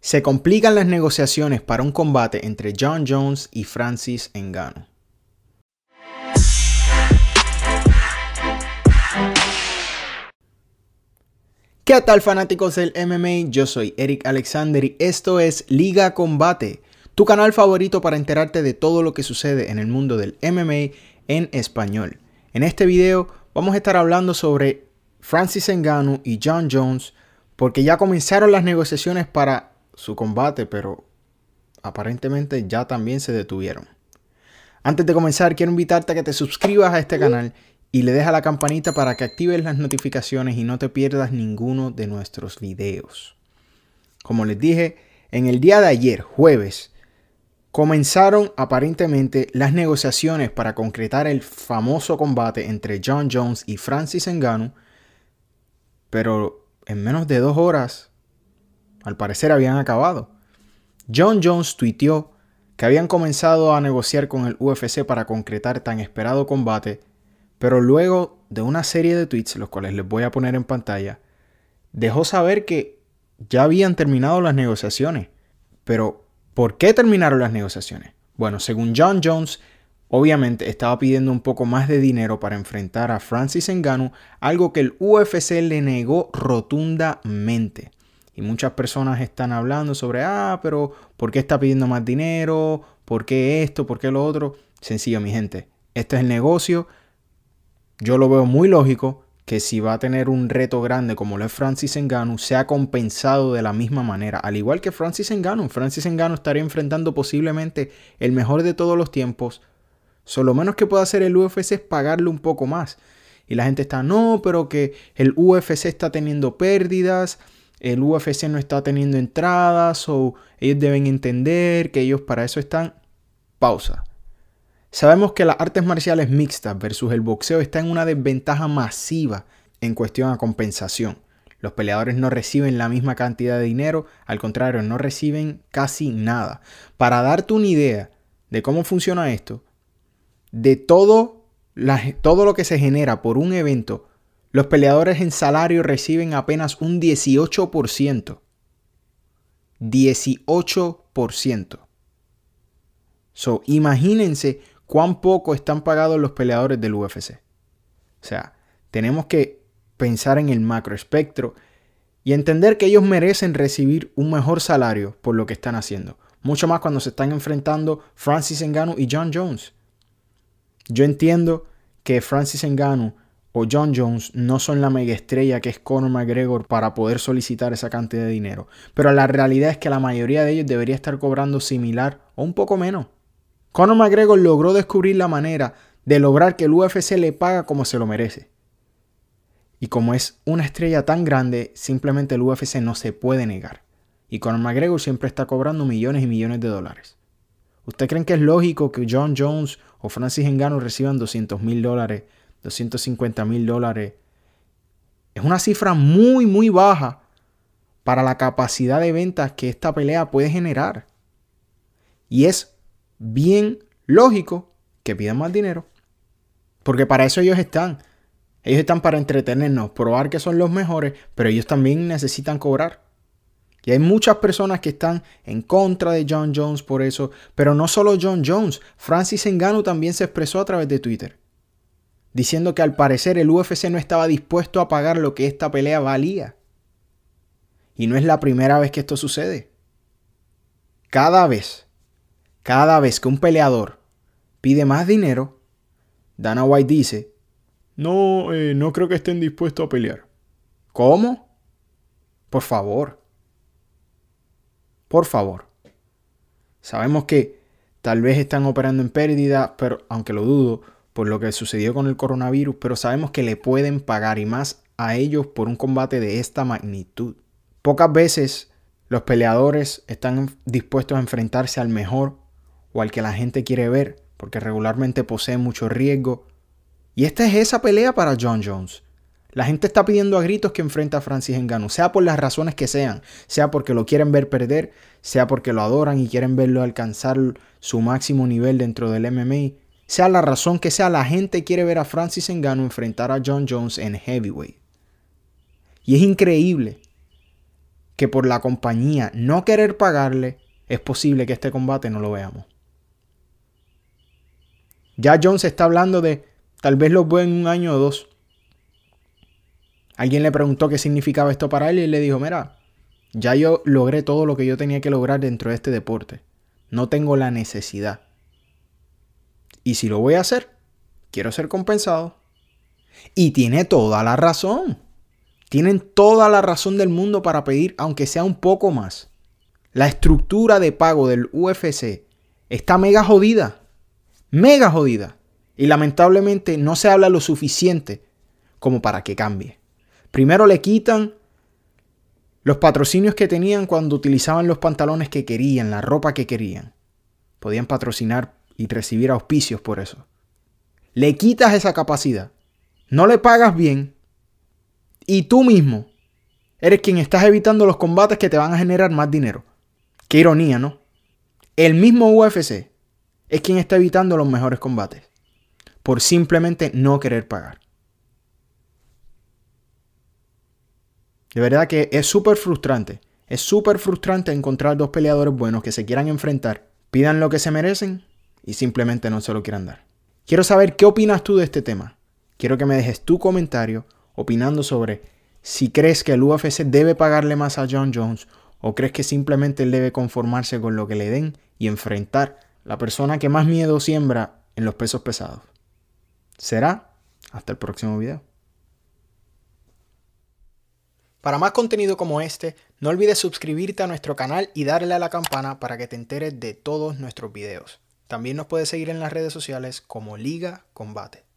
Se complican las negociaciones para un combate entre John Jones y Francis Ngannou. ¿Qué tal fanáticos del MMA? Yo soy Eric Alexander y esto es Liga Combate, tu canal favorito para enterarte de todo lo que sucede en el mundo del MMA en español. En este video vamos a estar hablando sobre Francis Ngannou y John Jones porque ya comenzaron las negociaciones para su combate, pero aparentemente ya también se detuvieron. Antes de comenzar, quiero invitarte a que te suscribas a este canal y le dejas la campanita para que actives las notificaciones y no te pierdas ninguno de nuestros videos. Como les dije, en el día de ayer, jueves, comenzaron aparentemente las negociaciones para concretar el famoso combate entre John Jones y Francis Ngannou, pero en menos de dos horas, al parecer habían acabado. John Jones tuiteó que habían comenzado a negociar con el UFC para concretar tan esperado combate, pero luego de una serie de tweets, los cuales les voy a poner en pantalla, dejó saber que ya habían terminado las negociaciones. Pero, ¿por qué terminaron las negociaciones? Bueno, según John Jones, Obviamente estaba pidiendo un poco más de dinero para enfrentar a Francis Ngannou, algo que el UFC le negó rotundamente. Y muchas personas están hablando sobre, ah, pero ¿por qué está pidiendo más dinero? ¿Por qué esto? ¿Por qué lo otro? Sencillo, mi gente. Este es el negocio. Yo lo veo muy lógico que si va a tener un reto grande como lo es Francis Ngannou, sea compensado de la misma manera. Al igual que Francis Ngannou. Francis Ngannou estaría enfrentando posiblemente el mejor de todos los tiempos lo menos que puede hacer el UFC es pagarle un poco más. Y la gente está, no, pero que el UFC está teniendo pérdidas, el UFC no está teniendo entradas, o ellos deben entender que ellos para eso están. Pausa. Sabemos que las artes marciales mixtas versus el boxeo está en una desventaja masiva en cuestión a compensación. Los peleadores no reciben la misma cantidad de dinero, al contrario, no reciben casi nada. Para darte una idea de cómo funciona esto, de todo, todo lo que se genera por un evento, los peleadores en salario reciben apenas un 18%. 18%. So, imagínense cuán poco están pagados los peleadores del UFC. O sea, tenemos que pensar en el macro espectro y entender que ellos merecen recibir un mejor salario por lo que están haciendo. Mucho más cuando se están enfrentando Francis Ngannou y John Jones. Yo entiendo que Francis Ngannou o John Jones no son la mega estrella que es Conor McGregor para poder solicitar esa cantidad de dinero, pero la realidad es que la mayoría de ellos debería estar cobrando similar o un poco menos. Conor McGregor logró descubrir la manera de lograr que el UFC le paga como se lo merece. Y como es una estrella tan grande, simplemente el UFC no se puede negar. Y Conor McGregor siempre está cobrando millones y millones de dólares. ¿Usted creen que es lógico que John Jones o Francis Ngannou reciban 200 mil dólares, 250 mil dólares? Es una cifra muy, muy baja para la capacidad de ventas que esta pelea puede generar. Y es bien lógico que pidan más dinero. Porque para eso ellos están. Ellos están para entretenernos, probar que son los mejores, pero ellos también necesitan cobrar. Y hay muchas personas que están en contra de John Jones por eso, pero no solo John Jones, Francis Ngannou también se expresó a través de Twitter, diciendo que al parecer el UFC no estaba dispuesto a pagar lo que esta pelea valía. Y no es la primera vez que esto sucede. Cada vez, cada vez que un peleador pide más dinero, Dana White dice, no, eh, no creo que estén dispuestos a pelear. ¿Cómo? Por favor. Por favor. Sabemos que tal vez están operando en pérdida, pero aunque lo dudo por lo que sucedió con el coronavirus, pero sabemos que le pueden pagar y más a ellos por un combate de esta magnitud. Pocas veces los peleadores están dispuestos a enfrentarse al mejor o al que la gente quiere ver, porque regularmente poseen mucho riesgo. Y esta es esa pelea para John Jones. La gente está pidiendo a gritos que enfrente a Francis Ngannou, sea por las razones que sean, sea porque lo quieren ver perder, sea porque lo adoran y quieren verlo alcanzar su máximo nivel dentro del MMA, sea la razón que sea, la gente quiere ver a Francis Ngannou enfrentar a John Jones en heavyweight. Y es increíble que por la compañía no querer pagarle, es posible que este combate no lo veamos. Ya Jones está hablando de tal vez lo veo en un año o dos. Alguien le preguntó qué significaba esto para él y él le dijo, mira, ya yo logré todo lo que yo tenía que lograr dentro de este deporte. No tengo la necesidad. Y si lo voy a hacer, quiero ser compensado. Y tiene toda la razón. Tienen toda la razón del mundo para pedir, aunque sea un poco más. La estructura de pago del UFC está mega jodida. Mega jodida. Y lamentablemente no se habla lo suficiente como para que cambie. Primero le quitan los patrocinios que tenían cuando utilizaban los pantalones que querían, la ropa que querían. Podían patrocinar y recibir auspicios por eso. Le quitas esa capacidad. No le pagas bien y tú mismo eres quien estás evitando los combates que te van a generar más dinero. Qué ironía, ¿no? El mismo UFC es quien está evitando los mejores combates por simplemente no querer pagar. De verdad que es súper frustrante. Es súper frustrante encontrar dos peleadores buenos que se quieran enfrentar, pidan lo que se merecen y simplemente no se lo quieran dar. Quiero saber qué opinas tú de este tema. Quiero que me dejes tu comentario opinando sobre si crees que el UFC debe pagarle más a John Jones o crees que simplemente él debe conformarse con lo que le den y enfrentar la persona que más miedo siembra en los pesos pesados. Será hasta el próximo video. Para más contenido como este, no olvides suscribirte a nuestro canal y darle a la campana para que te enteres de todos nuestros videos. También nos puedes seguir en las redes sociales como Liga Combate.